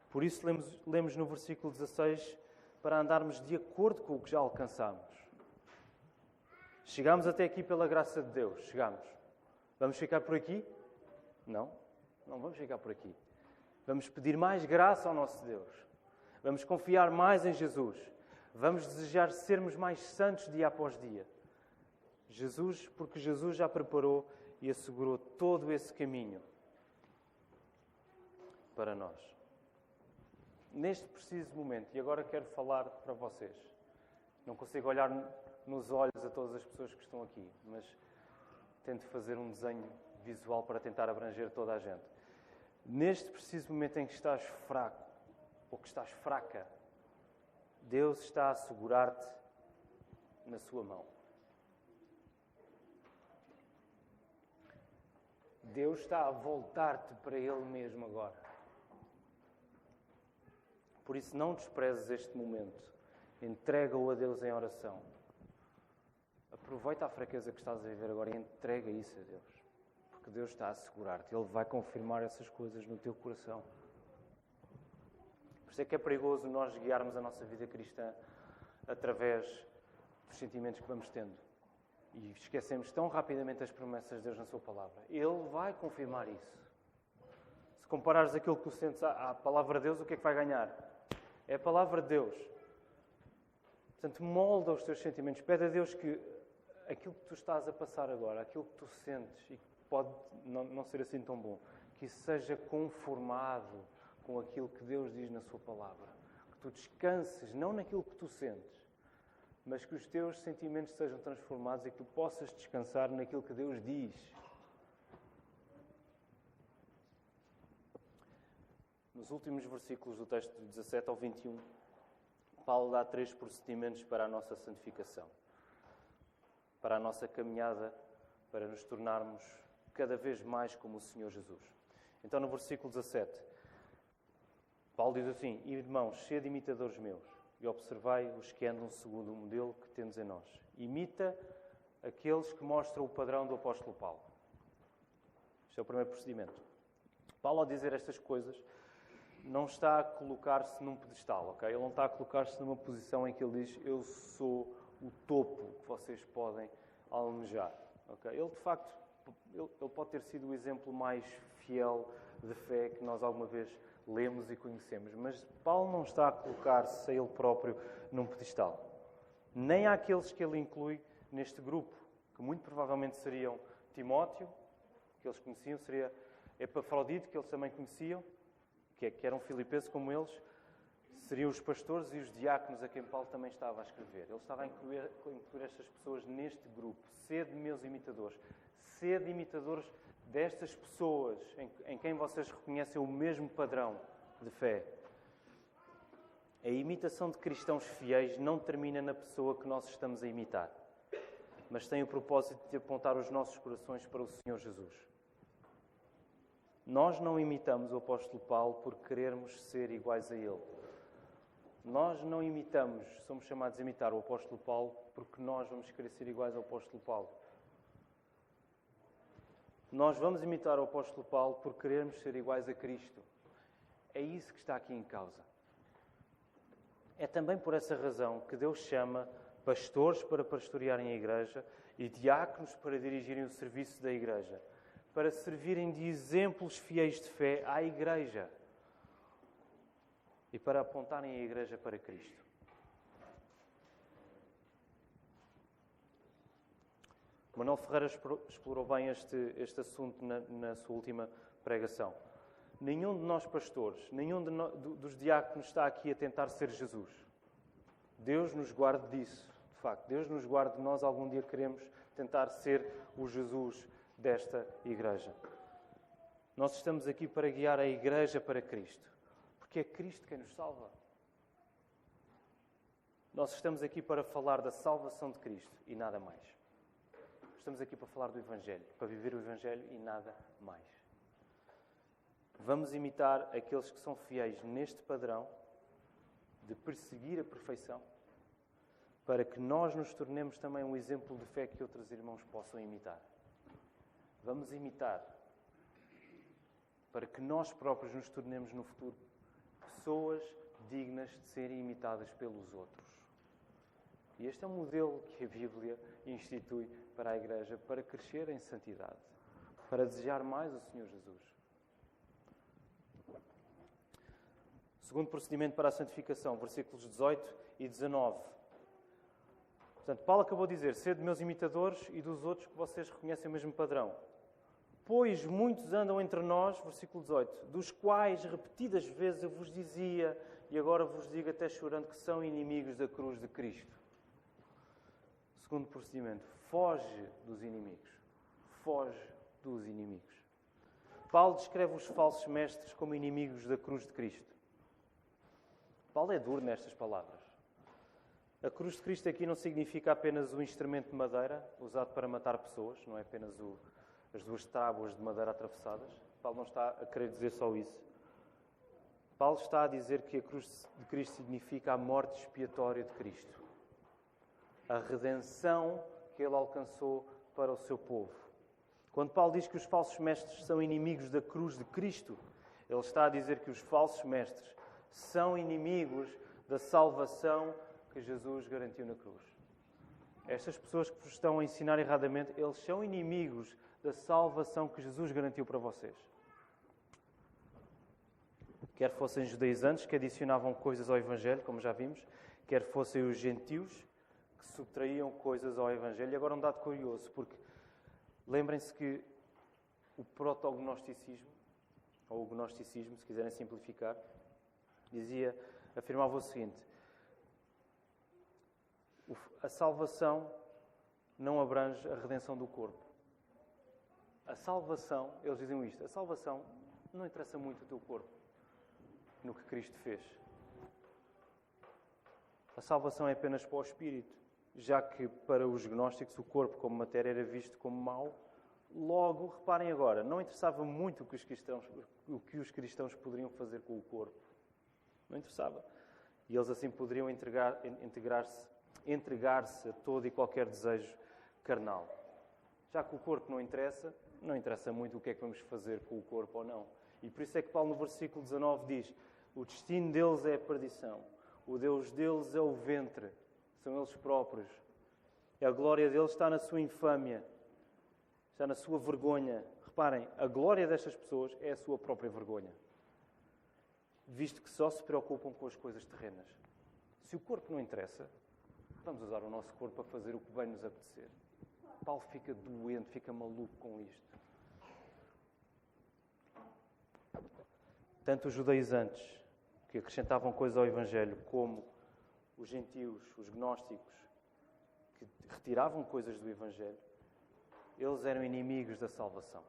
Por isso, lemos, lemos no versículo 16 para andarmos de acordo com o que já alcançamos. Chegamos até aqui pela graça de Deus. Chegamos. Vamos ficar por aqui? Não, não vamos ficar por aqui. Vamos pedir mais graça ao nosso Deus. Vamos confiar mais em Jesus. Vamos desejar sermos mais santos dia após dia. Jesus, porque Jesus já preparou e assegurou todo esse caminho para nós. Neste preciso momento, e agora quero falar para vocês. Não consigo olhar nos olhos a todas as pessoas que estão aqui, mas tento fazer um desenho visual para tentar abranger toda a gente. Neste preciso momento em que estás fraco, ou que estás fraca, Deus está a segurar-te na sua mão. Deus está a voltar-te para Ele mesmo agora. Por isso, não desprezes este momento. Entrega-o a Deus em oração. Aproveita a fraqueza que estás a viver agora e entrega isso a Deus. Porque Deus está a segurar-te. Ele vai confirmar essas coisas no teu coração. Isso é que é perigoso nós guiarmos a nossa vida cristã através dos sentimentos que vamos tendo. E esquecemos tão rapidamente as promessas de Deus na Sua palavra. Ele vai confirmar isso. Se comparares aquilo que tu sentes à, palavra de Deus, o que é que vai ganhar? É a palavra de Deus. Portanto, molda os teus sentimentos. Pede a Deus que aquilo que tu estás a passar agora, aquilo que tu sentes e que pode não, não ser assim tão bom, que isso seja conformado com aquilo que Deus diz na Sua palavra. Que tu descanses não naquilo que tu sentes, mas que os teus sentimentos sejam transformados e que tu possas descansar naquilo que Deus diz. Nos últimos versículos do texto de 17 ao 21, Paulo dá três procedimentos para a nossa santificação para a nossa caminhada, para nos tornarmos cada vez mais como o Senhor Jesus. Então, no versículo 17, Paulo diz assim: Irmãos, sede imitadores meus e observai os que andam segundo o modelo que temos em nós. Imita aqueles que mostram o padrão do apóstolo Paulo. Este é o primeiro procedimento. Paulo, ao dizer estas coisas, não está a colocar-se num pedestal, ok? Ele não está a colocar-se numa posição em que ele diz: Eu sou o topo que vocês podem almejar. Okay? Ele, de facto, ele, ele pode ter sido o exemplo mais fiel de fé que nós alguma vez lemos e conhecemos, mas Paulo não está a colocar-se a ele próprio num pedestal. Nem àqueles que ele inclui neste grupo, que muito provavelmente seriam Timóteo, que eles conheciam, seria Epafrodito, que eles também conheciam, que, é, que eram filipenses como eles, seriam os pastores e os diáconos a quem Paulo também estava a escrever. Ele estava a incluir, incluir estas pessoas neste grupo. Sede meus imitadores. Sede imitadores destas pessoas em, em quem vocês reconhecem o mesmo padrão de fé. A imitação de cristãos fiéis não termina na pessoa que nós estamos a imitar, mas tem o propósito de apontar os nossos corações para o Senhor Jesus. Nós não imitamos o apóstolo Paulo por querermos ser iguais a ele nós não imitamos, somos chamados a imitar o apóstolo Paulo porque nós vamos querer ser iguais ao apóstolo Paulo. Nós vamos imitar o apóstolo Paulo por querermos ser iguais a Cristo. É isso que está aqui em causa. É também por essa razão que Deus chama pastores para pastorearem a igreja e diáconos para dirigirem o serviço da igreja, para servirem de exemplos fiéis de fé à Igreja e para apontarem a Igreja para Cristo. Manuel Ferreira explorou bem este, este assunto na, na sua última pregação. Nenhum de nós pastores, nenhum no, dos diáconos está aqui a tentar ser Jesus. Deus nos guarde disso, de facto. Deus nos guarde de nós algum dia queremos tentar ser o Jesus desta igreja. Nós estamos aqui para guiar a igreja para Cristo, porque é Cristo quem nos salva. Nós estamos aqui para falar da salvação de Cristo e nada mais. Estamos aqui para falar do Evangelho, para viver o Evangelho e nada mais. Vamos imitar aqueles que são fiéis neste padrão de perseguir a perfeição, para que nós nos tornemos também um exemplo de fé que outros irmãos possam imitar. Vamos imitar para que nós próprios nos tornemos no futuro pessoas dignas de serem imitadas pelos outros. E este é um modelo que a Bíblia institui para a Igreja para crescer em santidade, para desejar mais o Senhor Jesus. Segundo procedimento para a santificação, versículos 18 e 19. Portanto, Paulo acabou de dizer: sede meus imitadores e dos outros que vocês reconhecem o mesmo padrão. Pois muitos andam entre nós, versículo 18, dos quais repetidas vezes eu vos dizia, e agora vos digo até chorando, que são inimigos da cruz de Cristo. Segundo procedimento, foge dos inimigos. Foge dos inimigos. Paulo descreve os falsos mestres como inimigos da cruz de Cristo. Paulo é duro nestas palavras. A cruz de Cristo aqui não significa apenas um instrumento de madeira usado para matar pessoas, não é apenas o, as duas tábuas de madeira atravessadas. Paulo não está a querer dizer só isso. Paulo está a dizer que a cruz de Cristo significa a morte expiatória de Cristo, a redenção que ele alcançou para o seu povo. Quando Paulo diz que os falsos mestres são inimigos da cruz de Cristo, ele está a dizer que os falsos mestres são inimigos da salvação que Jesus garantiu na cruz. Estas pessoas que vos estão a ensinar erradamente, eles são inimigos da salvação que Jesus garantiu para vocês. Quer fossem judaizantes que adicionavam coisas ao Evangelho, como já vimos, quer fossem os gentios que subtraíam coisas ao Evangelho. E agora um dado curioso, porque lembrem-se que o protognosticismo, ou o gnosticismo, se quiserem simplificar, dizia, afirmava o seguinte: a salvação não abrange a redenção do corpo. A salvação, eles diziam isto, a salvação não interessa muito o teu corpo no que Cristo fez. A salvação é apenas para o espírito, já que para os gnósticos o corpo como matéria era visto como mau. Logo, reparem agora, não interessava muito o que os cristãos, o que os cristãos poderiam fazer com o corpo. Não interessava. E eles assim poderiam entregar-se a todo e qualquer desejo carnal. Já que o corpo não interessa, não interessa muito o que é que vamos fazer com o corpo ou não. E por isso é que Paulo, no versículo 19, diz: O destino deles é a perdição, o Deus deles é o ventre, são eles próprios. E a glória deles está na sua infâmia, está na sua vergonha. Reparem, a glória destas pessoas é a sua própria vergonha, visto que só se preocupam com as coisas terrenas. Se o corpo não interessa, vamos usar o nosso corpo para fazer o que bem nos apetecer. Paulo fica doente, fica maluco com isto. Tanto os judaizantes, que acrescentavam coisas ao Evangelho, como os gentios, os gnósticos, que retiravam coisas do Evangelho, eles eram inimigos da salvação.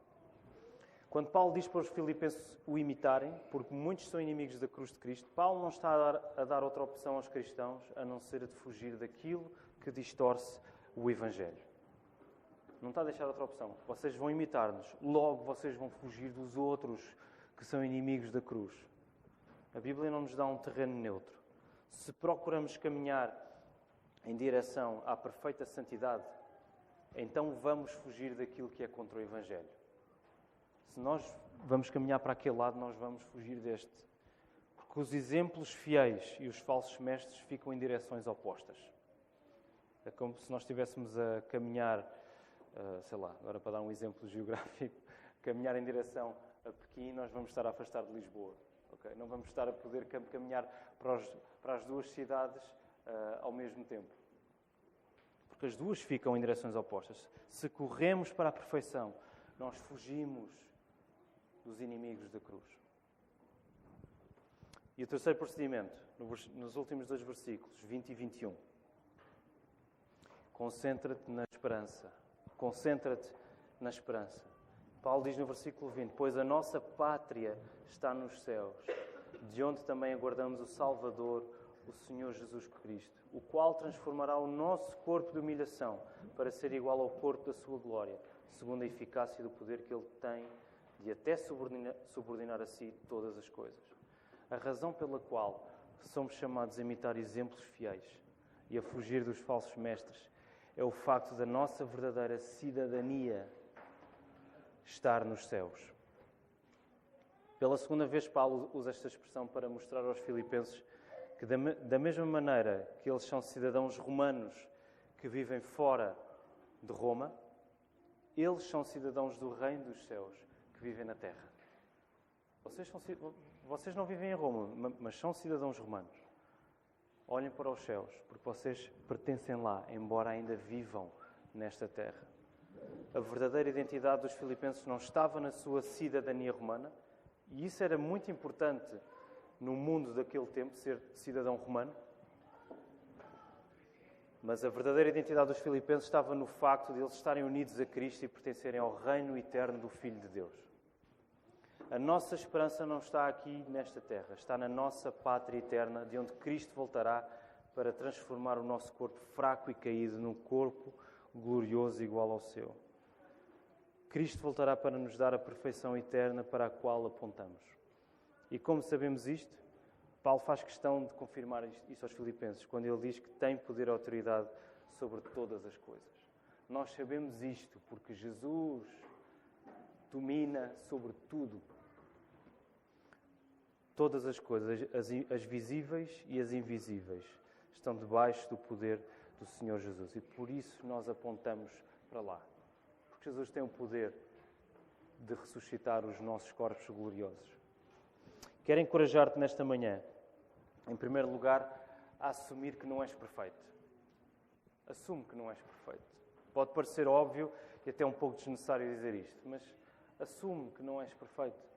Quando Paulo diz para os filipenses o imitarem, porque muitos são inimigos da cruz de Cristo, Paulo não está a dar, a dar outra opção aos cristãos a não ser a de fugir daquilo que distorce o Evangelho. Não está a deixar outra opção. Vocês vão imitar-nos, logo vocês vão fugir dos outros que são inimigos da cruz. A Bíblia não nos dá um terreno neutro. Se procuramos caminhar em direção à perfeita santidade, então vamos fugir daquilo que é contra o Evangelho. Se nós vamos caminhar para aquele lado, nós vamos fugir deste. Porque os exemplos fiéis e os falsos mestres ficam em direções opostas. É como se nós estivéssemos a caminhar, uh, sei lá, agora para dar um exemplo geográfico, caminhar em direção a Pequim, nós vamos estar a afastar de Lisboa. Okay? Não vamos estar a poder caminhar para, os, para as duas cidades uh, ao mesmo tempo. Porque as duas ficam em direções opostas. Se corremos para a perfeição, nós fugimos dos inimigos da cruz. E o terceiro procedimento, nos últimos dois versículos, 20 e 21. Concentra-te na esperança. Concentra-te na esperança. Paulo diz no versículo 20: Pois a nossa pátria está nos céus, de onde também aguardamos o Salvador, o Senhor Jesus Cristo, o qual transformará o nosso corpo de humilhação para ser igual ao corpo da sua glória, segundo a eficácia do poder que ele tem de até subordinar, a si todas as coisas. A razão pela qual somos chamados a imitar exemplos fiéis e a fugir dos falsos mestres é o facto da nossa verdadeira cidadania estar nos céus. Pela segunda vez, Paulo usa esta expressão para mostrar aos Filipenses que, da mesma maneira que eles são cidadãos romanos que vivem fora de Roma, eles são cidadãos do Reino dos Céus que vivem na terra. Vocês, são, vocês não vivem em Roma, mas são cidadãos romanos. Olhem para os céus, porque vocês pertencem lá, embora ainda vivam nesta terra. A verdadeira identidade dos filipenses não estava na sua cidadania romana, e isso era muito importante no mundo daquele tempo, ser cidadão romano. Mas a verdadeira identidade dos filipenses estava no facto de eles estarem unidos a Cristo e pertencerem ao reino eterno do Filho de Deus. A nossa esperança não está aqui nesta terra, está na nossa pátria eterna, de onde Cristo voltará para transformar o nosso corpo fraco e caído num corpo glorioso igual ao seu. Cristo voltará para nos dar a perfeição eterna para a qual apontamos. E como sabemos isto, Paulo faz questão de confirmar isto aos Filipenses, quando ele diz que tem poder e autoridade sobre todas as coisas. Nós sabemos isto porque Jesus domina sobre tudo. Todas as coisas, as, as visíveis e as invisíveis, estão debaixo do poder do Senhor Jesus. E por isso nós apontamos para lá. Jesus tem o poder de ressuscitar os nossos corpos gloriosos. Quero encorajar-te nesta manhã, em primeiro lugar, a assumir que não és perfeito. Assume que não és perfeito. Pode parecer óbvio e até um pouco desnecessário dizer isto, mas assume que não és perfeito.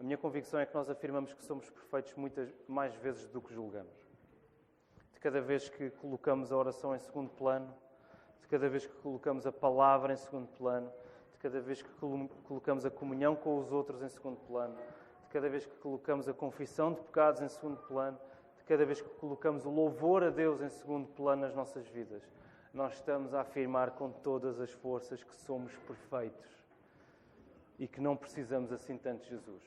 A minha convicção é que nós afirmamos que somos perfeitos muitas mais vezes do que julgamos. De cada vez que colocamos a oração em segundo plano, de cada vez que colocamos a palavra em segundo plano, cada vez que colocamos a comunhão com os outros em segundo plano, de cada vez que colocamos a confissão de pecados em segundo plano, de cada vez que colocamos o louvor a Deus em segundo plano nas nossas vidas, nós estamos a afirmar com todas as forças que somos perfeitos e que não precisamos assim tanto de Jesus.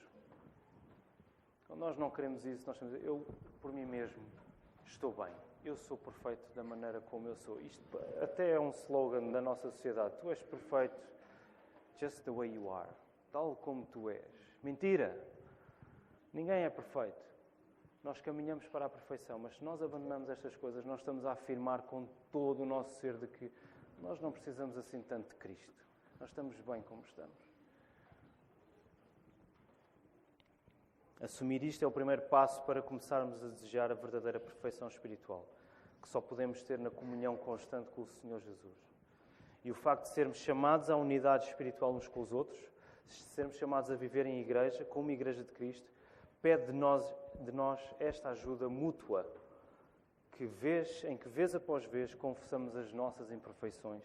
Quando nós não queremos isso, nós estamos eu, por mim mesmo, estou bem. Eu sou perfeito da maneira como eu sou. Isto até é um slogan da nossa sociedade. Tu és perfeito just the way you are, tal como tu és. Mentira! Ninguém é perfeito. Nós caminhamos para a perfeição, mas se nós abandonamos estas coisas, nós estamos a afirmar com todo o nosso ser de que nós não precisamos assim tanto de Cristo. Nós estamos bem como estamos. Assumir isto é o primeiro passo para começarmos a desejar a verdadeira perfeição espiritual, que só podemos ter na comunhão constante com o Senhor Jesus. E o facto de sermos chamados à unidade espiritual uns com os outros, sermos chamados a viver em igreja, como igreja de Cristo, pede de nós, de nós esta ajuda mútua, que vez, em que vez após vez confessamos as nossas imperfeições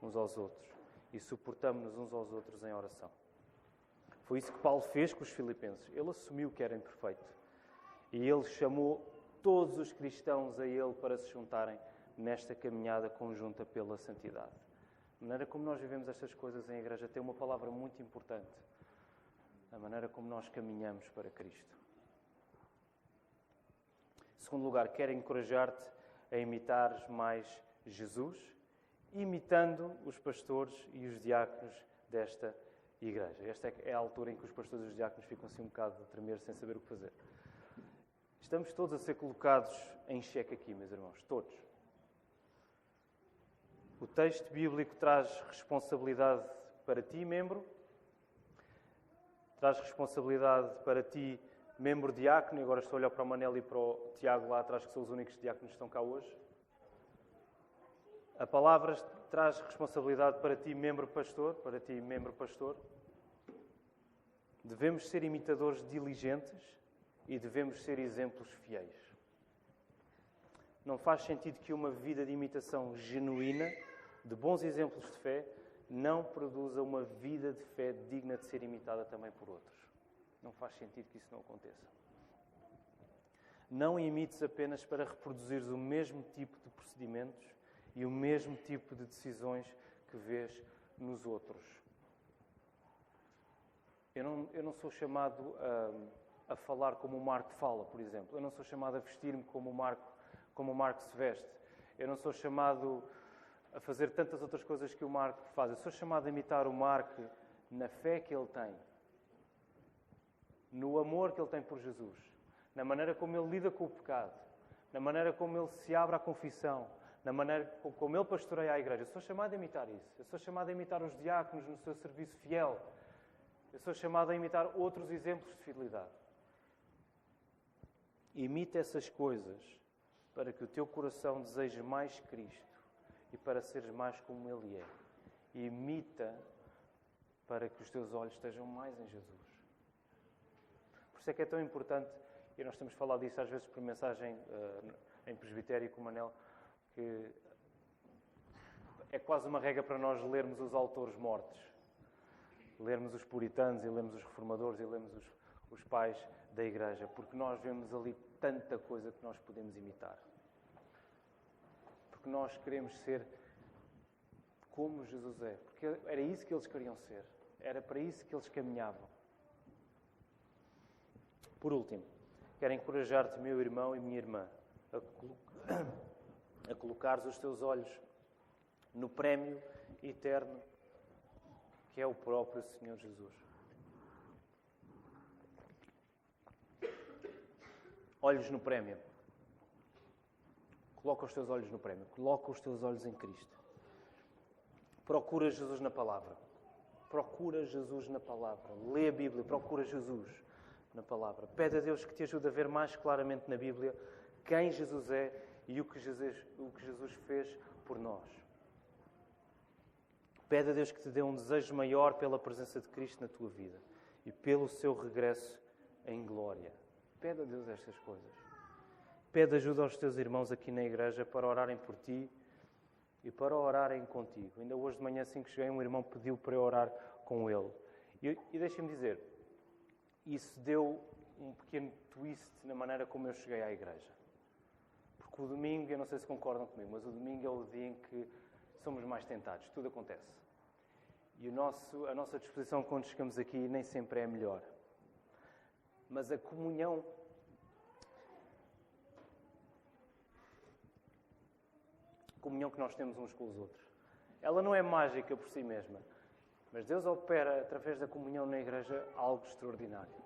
uns aos outros e suportamos-nos uns aos outros em oração. Foi isso que Paulo fez com os filipenses. Ele assumiu que era imperfeito. E ele chamou todos os cristãos a ele para se juntarem nesta caminhada conjunta pela santidade. A maneira como nós vivemos estas coisas em igreja tem uma palavra muito importante. A maneira como nós caminhamos para Cristo. Em segundo lugar, quero encorajar-te a imitares mais Jesus, imitando os pastores e os diáconos desta igreja. Esta é a altura em que os pastores e os diáconos ficam assim um bocado a tremer sem saber o que fazer. Estamos todos a ser colocados em xeque aqui, meus irmãos, todos. O texto bíblico traz responsabilidade para ti, membro, traz responsabilidade para ti, membro diácono, e agora estou a olhar para o Manel e para o Tiago lá atrás, que são os únicos diáconos que estão cá hoje. A palavra traz responsabilidade para ti, membro pastor, para ti, membro pastor. Devemos ser imitadores diligentes e devemos ser exemplos fiéis. Não faz sentido que uma vida de imitação genuína, de bons exemplos de fé, não produza uma vida de fé digna de ser imitada também por outros. Não faz sentido que isso não aconteça. Não imites apenas para reproduzires o mesmo tipo de procedimentos e o mesmo tipo de decisões que vês nos outros. Eu não, eu não sou chamado a, a falar como o Marco fala, por exemplo. Eu não sou chamado a vestir-me como o Marco, como o Marco se veste. Eu não sou chamado a fazer tantas outras coisas que o Marco faz. Eu sou chamado a imitar o Marco na fé que ele tem, no amor que ele tem por Jesus, na maneira como ele lida com o pecado, na maneira como ele se abre à confissão, na maneira como ele pastoreia a igreja. Eu sou chamado a imitar isso. Eu sou chamado a imitar os diáconos no seu serviço fiel. Eu sou chamado a imitar outros exemplos de fidelidade. Imita essas coisas para que o teu coração deseje mais Cristo e para seres mais como Ele é. Imita para que os teus olhos estejam mais em Jesus. Por isso é que é tão importante, e nós temos falado disso às vezes por mensagem uh, em presbitério com o Manel, que é quase uma regra para nós lermos os autores mortos. Lermos os puritanos e lermos os reformadores e lermos os, os pais da igreja, porque nós vemos ali tanta coisa que nós podemos imitar. Porque nós queremos ser como Jesus é. Porque era isso que eles queriam ser. Era para isso que eles caminhavam. Por último, quero encorajar-te, meu irmão e minha irmã, a a colocares os teus olhos no prémio eterno que é o próprio Senhor Jesus. Olhos no prémio. Coloca os teus olhos no prémio. Coloca os teus olhos em Cristo. Procura Jesus na palavra. Procura Jesus na palavra. Lê a Bíblia. Procura Jesus na palavra. Pede a Deus que te ajude a ver mais claramente na Bíblia quem Jesus é e o que Jesus, o que Jesus fez por nós. Pede a Deus que te dê um desejo maior pela presença de Cristo na tua vida e pelo seu regresso em glória. Pede a Deus estas coisas. Pede ajuda aos teus irmãos aqui na igreja para orarem por ti e para orarem contigo. Ainda hoje de manhã, assim que cheguei, um irmão pediu para eu orar com ele. E, e deixem-me dizer, isso deu um pequeno twist na maneira como eu cheguei à igreja. Porque o domingo, eu não sei se concordam comigo, mas o domingo é o dia em que somos mais tentados, tudo acontece. E o nosso, a nossa disposição quando chegamos aqui nem sempre é a melhor. Mas a comunhão comunhão que nós temos uns com os outros. Ela não é mágica por si mesma, mas Deus opera através da comunhão na igreja algo extraordinário.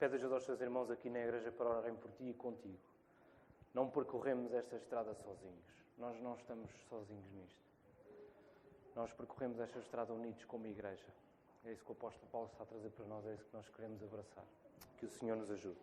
Pede ajuda aos teus irmãos aqui na igreja para orarem por ti e contigo. Não percorremos esta estrada sozinhos. Nós não estamos sozinhos nisto. Nós percorremos esta estrada unidos como igreja. É isso que o apóstolo Paulo está a trazer para nós, é isso que nós queremos abraçar. Que o Senhor nos ajude.